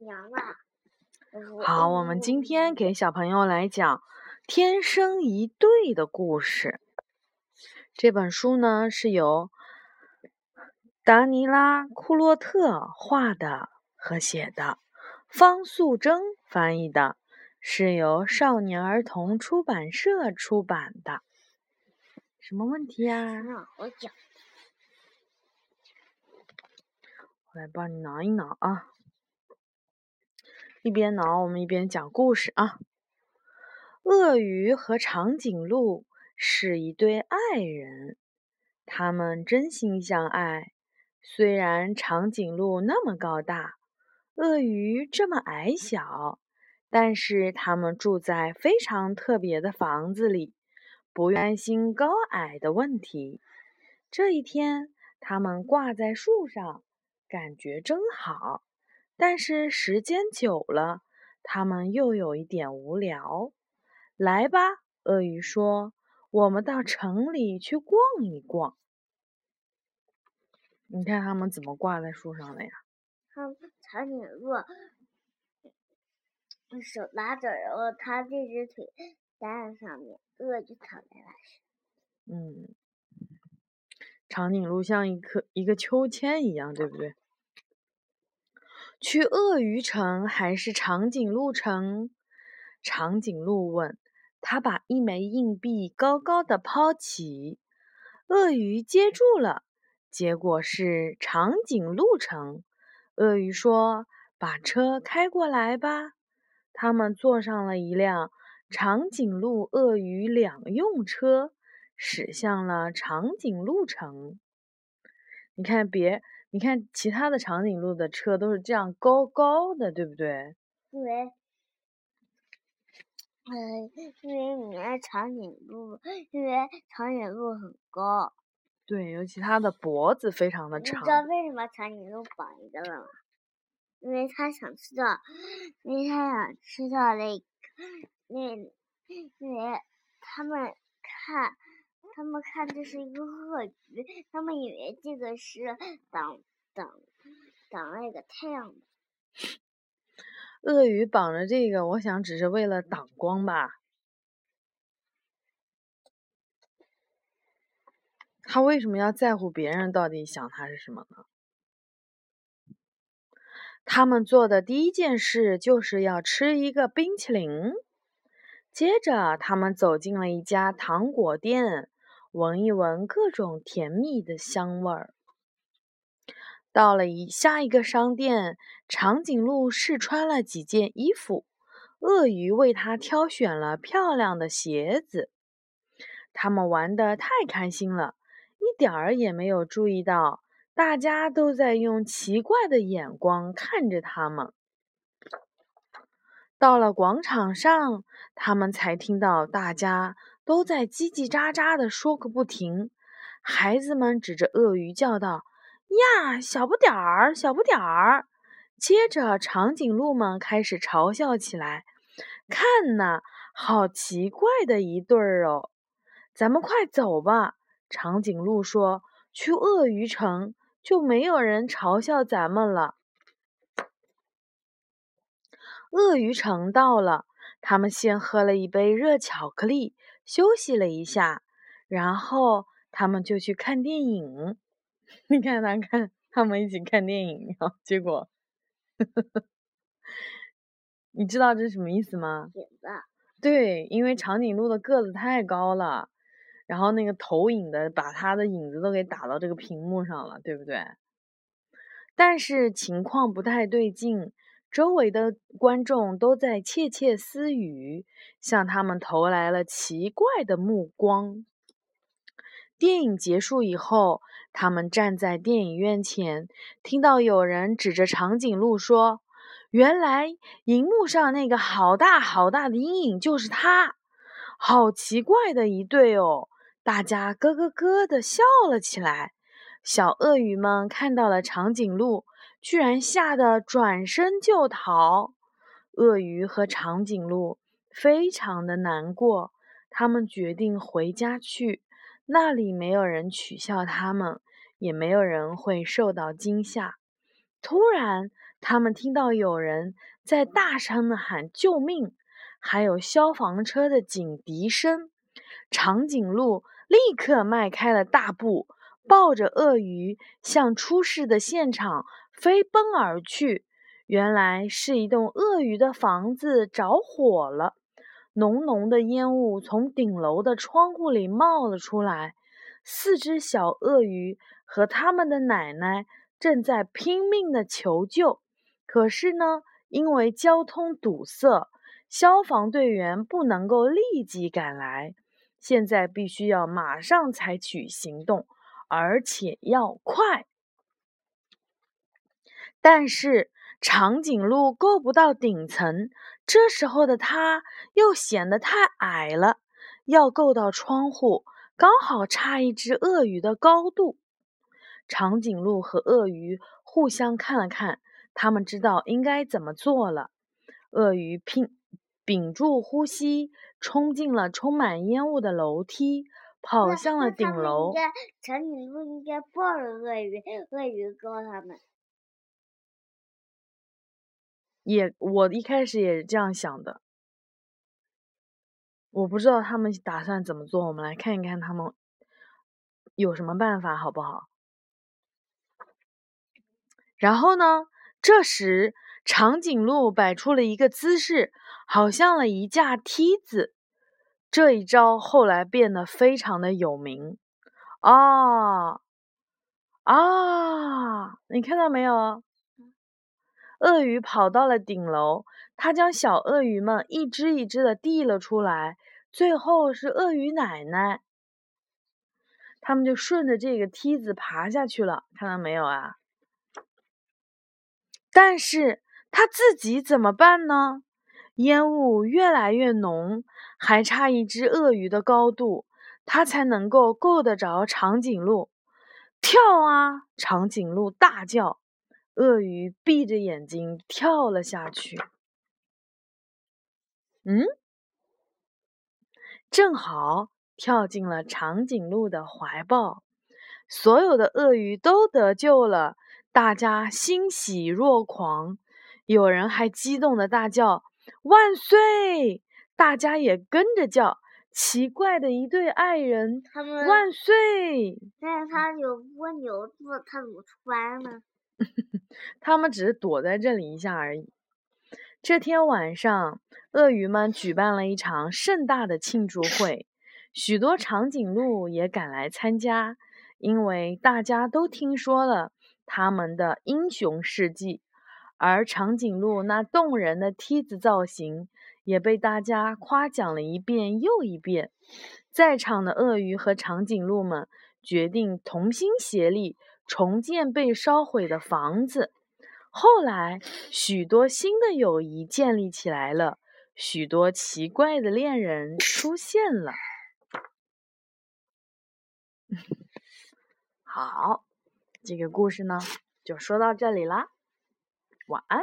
娘啊！好，我们今天给小朋友来讲《天生一对》的故事。这本书呢是由达尼拉·库洛特画的和写的，方素珍翻译的，是由少年儿童出版社出版的。什么问题呀？我讲。我来帮你挠一挠啊。一边挠，我们一边讲故事啊。鳄鱼和长颈鹿是一对爱人，他们真心相爱。虽然长颈鹿那么高大，鳄鱼这么矮小，但是他们住在非常特别的房子里，不担心高矮的问题。这一天，他们挂在树上，感觉真好。但是时间久了，他们又有一点无聊。来吧，鳄鱼说：“我们到城里去逛一逛。”你看他们怎么挂在树上的呀？长长颈鹿手拉着，然后他这只腿搭在上面，鳄鱼躺在那上。嗯，长颈鹿像一颗一个秋千一样，对不对？去鳄鱼城还是长颈鹿城？长颈鹿问。他把一枚硬币高高的抛起，鳄鱼接住了。结果是长颈鹿城。鳄鱼说：“把车开过来吧。”他们坐上了一辆长颈鹿鳄鱼两用车，驶向了长颈鹿城。你看，别。你看，其他的长颈鹿的车都是这样高高的，对不对？因为，嗯，因为你看长颈鹿，因为长颈鹿很高。对，尤其它的脖子非常的长。你知道为什么长颈鹿绑一个了吗？因为它想吃到，因为它想吃到那，那，因为他们看。他们看这是一个鳄鱼，他们以为这个是挡挡挡那个太阳的。鳄鱼绑着这个，我想只是为了挡光吧。他为什么要在乎别人到底想他是什么呢？他们做的第一件事就是要吃一个冰淇淋。接着，他们走进了一家糖果店。闻一闻各种甜蜜的香味儿。到了一下一个商店，长颈鹿试穿了几件衣服，鳄鱼为它挑选了漂亮的鞋子。他们玩得太开心了，一点儿也没有注意到大家都在用奇怪的眼光看着他们。到了广场上，他们才听到大家。都在叽叽喳喳地说个不停。孩子们指着鳄鱼叫道：“呀，小不点儿，小不点儿！”接着，长颈鹿们开始嘲笑起来：“看呐，好奇怪的一对儿哦！”咱们快走吧，长颈鹿说：“去鳄鱼城就没有人嘲笑咱们了。”鳄鱼城到了，他们先喝了一杯热巧克力。休息了一下，然后他们就去看电影。你看，他看他们一起看电影，然后结果，你知道这是什么意思吗？对，因为长颈鹿的个子太高了，然后那个投影的把它的影子都给打到这个屏幕上了，对不对？但是情况不太对劲。周围的观众都在窃窃私语，向他们投来了奇怪的目光。电影结束以后，他们站在电影院前，听到有人指着长颈鹿说：“原来荧幕上那个好大好大的阴影就是它，好奇怪的一对哦！”大家咯咯咯的笑了起来。小鳄鱼们看到了长颈鹿。居然吓得转身就逃，鳄鱼和长颈鹿非常的难过。他们决定回家去，那里没有人取笑他们，也没有人会受到惊吓。突然，他们听到有人在大声的喊救命，还有消防车的警笛声。长颈鹿立刻迈开了大步，抱着鳄鱼向出事的现场飞奔而去。原来是一栋鳄鱼的房子着火了，浓浓的烟雾从顶楼的窗户里冒了出来。四只小鳄鱼和他们的奶奶正在拼命的求救，可是呢，因为交通堵塞，消防队员不能够立即赶来。现在必须要马上采取行动，而且要快。但是长颈鹿够不到顶层，这时候的它又显得太矮了，要够到窗户，刚好差一只鳄鱼的高度。长颈鹿和鳄鱼互相看了看，他们知道应该怎么做了。鳄鱼拼。屏住呼吸，冲进了充满烟雾的楼梯，跑向了顶楼。长颈鹿应该抱着鳄鱼，鳄鱼告他们。也，我一开始也是这样想的。我不知道他们打算怎么做，我们来看一看他们有什么办法，好不好？然后呢？这时。长颈鹿摆出了一个姿势，好像了一架梯子。这一招后来变得非常的有名。啊啊！你看到没有？鳄鱼跑到了顶楼，它将小鳄鱼们一只一只的递了出来。最后是鳄鱼奶奶，他们就顺着这个梯子爬下去了。看到没有啊？但是。他自己怎么办呢？烟雾越来越浓，还差一只鳄鱼的高度，他才能够够得着长颈鹿。跳啊！长颈鹿大叫。鳄鱼闭着眼睛跳了下去。嗯，正好跳进了长颈鹿的怀抱。所有的鳄鱼都得救了，大家欣喜若狂。有人还激动的大叫“万岁”，大家也跟着叫。奇怪的一对爱人，他们万岁！但是他有蜗牛做，他怎么穿呢？他们只是躲在这里一下而已。这天晚上，鳄鱼们举办了一场盛大的庆祝会，许多长颈鹿也赶来参加，因为大家都听说了他们的英雄事迹。而长颈鹿那动人的梯子造型也被大家夸奖了一遍又一遍。在场的鳄鱼和长颈鹿们决定同心协力重建被烧毁的房子。后来，许多新的友谊建立起来了，许多奇怪的恋人出现了。好，这个故事呢，就说到这里啦。晚安。